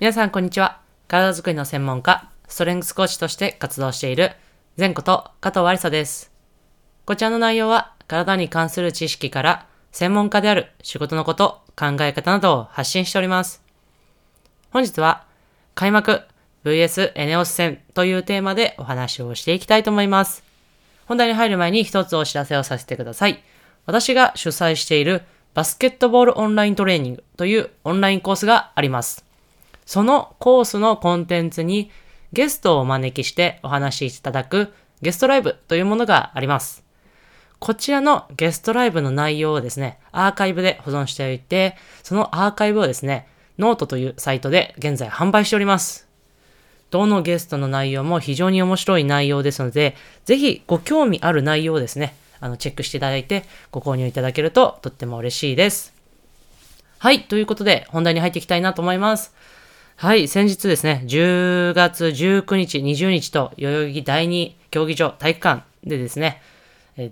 皆さん、こんにちは。体づくりの専門家、ストレングスコーチとして活動している、前こと加藤ありさです。こちらの内容は、体に関する知識から、専門家である仕事のこと、考え方などを発信しております。本日は、開幕 VS エネオス戦というテーマでお話をしていきたいと思います。本題に入る前に一つお知らせをさせてください。私が主催しているバスケットボールオンライントレーニングというオンラインコースがあります。そのコースのコンテンツにゲストをお招きしてお話しいただくゲストライブというものがあります。こちらのゲストライブの内容をですね、アーカイブで保存しておいて、そのアーカイブをですね、ノートというサイトで現在販売しております。どのゲストの内容も非常に面白い内容ですので、ぜひご興味ある内容をですね、あのチェックしていただいてご購入いただけるととっても嬉しいです。はい、ということで本題に入っていきたいなと思います。はい、先日ですね、10月19日、20日と代々木第二競技場体育館でですね、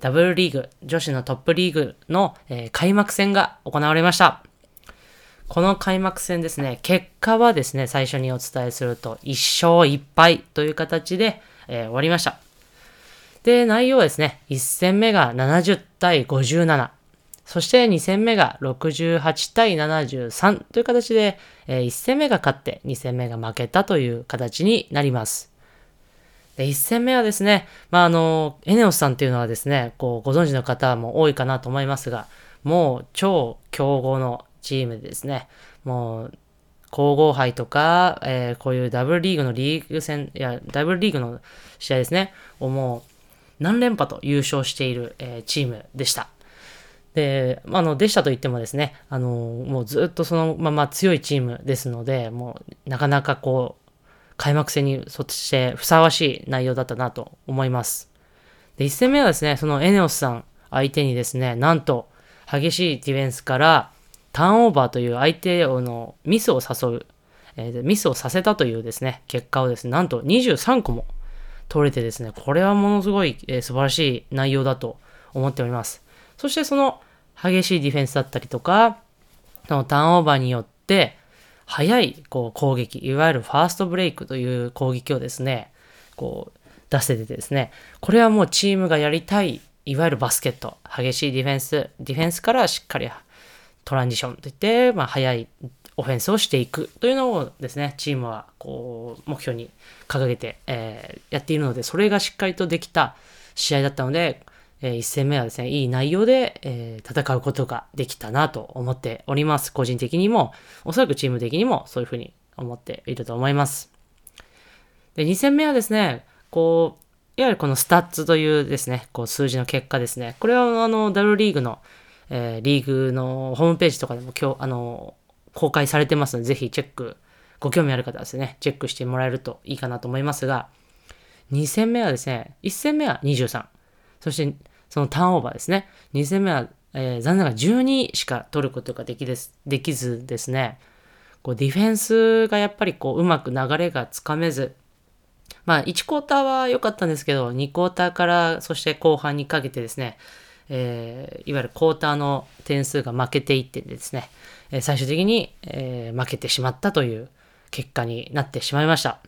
ダブルリーグ、女子のトップリーグの、え開幕戦が行われました。この開幕戦ですね、結果はですね、最初にお伝えすると、1勝1敗という形で、えー終わりました。で、内容はですね、1戦目が70対57、そして2戦目が68対73という形で、え1戦目が勝って2戦目が負けたという形になります。で1戦目はですね、まあ、あの、エネオスさんっていうのはですね、こう、ご存知の方も多いかなと思いますが、もう超強豪のチームでですね、もう、皇后杯とか、えーこういうダブルリーグのリーグ戦、いや、ダブルリーグの試合ですね、をもう何連覇と優勝している、えーチームでした。で、あの、でしたと言ってもですね、あの、もうずっとそのまま強いチームですので、もうなかなかこう、開幕戦にそしてふさわしい内容だったなと思います。で、1戦目はですね、そのエネオスさん相手にですね、なんと激しいディフェンスからターンオーバーという相手のミスを誘う、えーミスをさせたというですね、結果をですね、なんと23個も取れてですね、これはものすごい、えー素晴らしい内容だと思っております。そしてその激しいディフェンスだったりとか、そのターンオーバーによって、速いこう攻撃、いわゆるファーストブレイクという攻撃をですね、こう出せててですね、これはもうチームがやりたい、いわゆるバスケット、激しいディフェンス、ディフェンスからしっかりトランジションといって、まあ、速いオフェンスをしていくというのをですね、チームはこう目標に掲げて、えーやっているので、それがしっかりとできた試合だったので、え1戦目はですね、いい内容で、えー戦うことができたなと思っております。個人的にも、おそらくチーム的にもそういうふうに思っていると思います。で、2戦目はですね、こう、いわゆるこのスタッツというですね、こう数字の結果ですね、これはあの、 Wリーグの、えーリーグのホームページとかでも今日、あの、公開されてますので、ぜひチェック、ご興味ある方はですね、チェックしてもらえるといいかなと思いますが、2戦目はですね、1戦目は23、そしてそのターンオーバーですね、2戦目は、えー残念ながら12しか取ることができですできずですね、こうディフェンスがやっぱりこううまく流れがつかめず、まあ1クォーターは良かったんですけど、2クォーターからそして後半にかけてですね、えーいわゆるクォーターの点数が負けていってですね、え最終的に、えー負けてしまったという結果になってしまいました。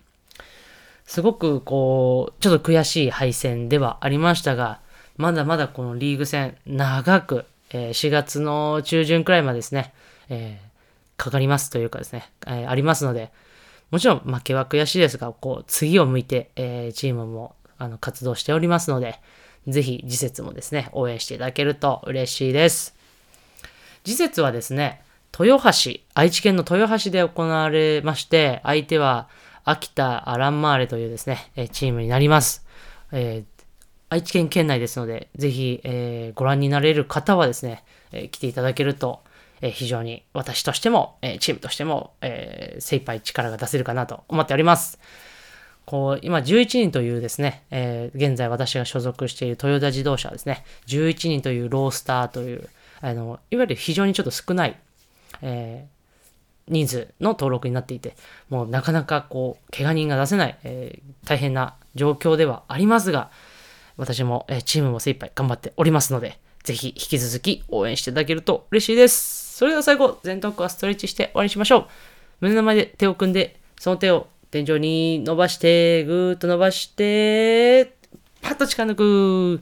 すごくこう、ちょっと悔しい敗戦ではありましたが、まだまだこのリーグ戦、長く、えー4月の中旬くらいまでですね、えーかかりますというかですね、えーありますので、もちろん負けは悔しいですが、こう、次を向いて、えチームもあの活動しておりますので、ぜひ次節もですね、応援していただけると嬉しいです。次節はですね、豊橋、愛知県の豊橋で行われまして、相手は秋田アランマーレというですね、えチームになります。えー愛知県県内ですので、ぜひ、えーご覧になれる方はですね、えー来ていただけると、えー非常に私としても、えチームとしても、えー精一杯力が出せるかなと思っております。こう、今11人というですね、え現在私が所属しているトヨタ自動車はですね、11人というロースターという、あの、いわゆる非常にちょっと少ない、えー人数の登録になっていて、もうなかなかこう、怪我人が出せない、えー大変な状況ではありますが、私も、えーチームも精一杯頑張っておりますので、ぜひ引き続き応援していただけると嬉しいです。それでは最後、前頭はストレッチして終わりにしましょう。胸の前で手を組んで、その手を天井に伸ばして、ぐーっと伸ばして、パッと力抜く。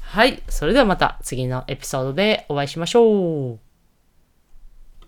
はい。それではまた次のエピソードでお会いしましょう。